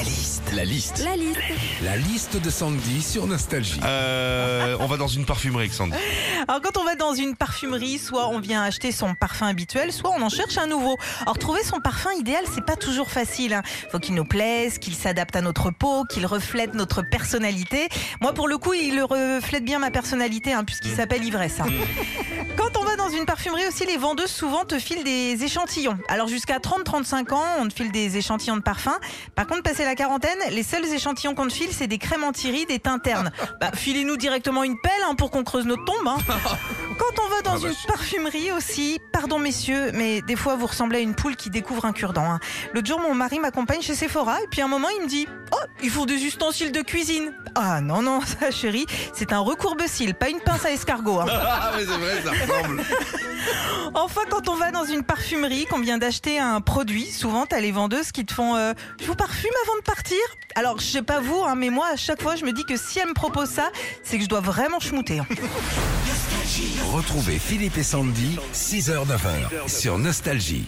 La liste. La liste. La liste. La liste de Sandy sur Nostalgie. Euh, on va dans une parfumerie, Alexandre. Alors quand on va dans une parfumerie, soit on vient acheter son parfum habituel, soit on en cherche un nouveau. Alors trouver son parfum idéal, c'est pas toujours facile. hein. Faut qu'il nous plaise, qu'il s'adapte à notre peau, qu'il reflète notre personnalité. Moi pour le coup, il reflète bien ma personnalité hein, puisqu'il s'appelle ivresse. hein. Quand on va une parfumerie aussi, les vendeuses souvent te filent des échantillons. Alors jusqu'à 30-35 ans, on te file des échantillons de parfum. Par contre, passé la quarantaine, les seuls échantillons qu'on te file, c'est des crèmes anti-rides et teintes ternes. Bah, filez-nous directement une pelle hein, pour qu'on creuse notre tombe. hein. Quand on va dans une parfumerie aussi, pardon messieurs, mais des fois vous ressemblez à une poule qui découvre un cure-dent. hein. L'autre jour, mon mari m'accompagne chez Sephora et puis à un moment, il me dit Oh, il faut des ustensiles de cuisine. Ah non, non, ça chérie, c'est un recourbe-cils, pas une pince à escargot. Ah, mais c'est vrai, ça ressemble. Enfin, quand on va dans une parfumerie, qu'on vient d'acheter un produit, souvent t'as les vendeuses qui te font euh, Je vous parfume avant de partir Alors, je sais pas vous, hein, mais moi, à chaque fois, je me dis que si elle me propose ça, c'est que je dois vraiment schmouter. hein. Retrouvez Philippe et Sandy, 6h-9h sur Nostalgie.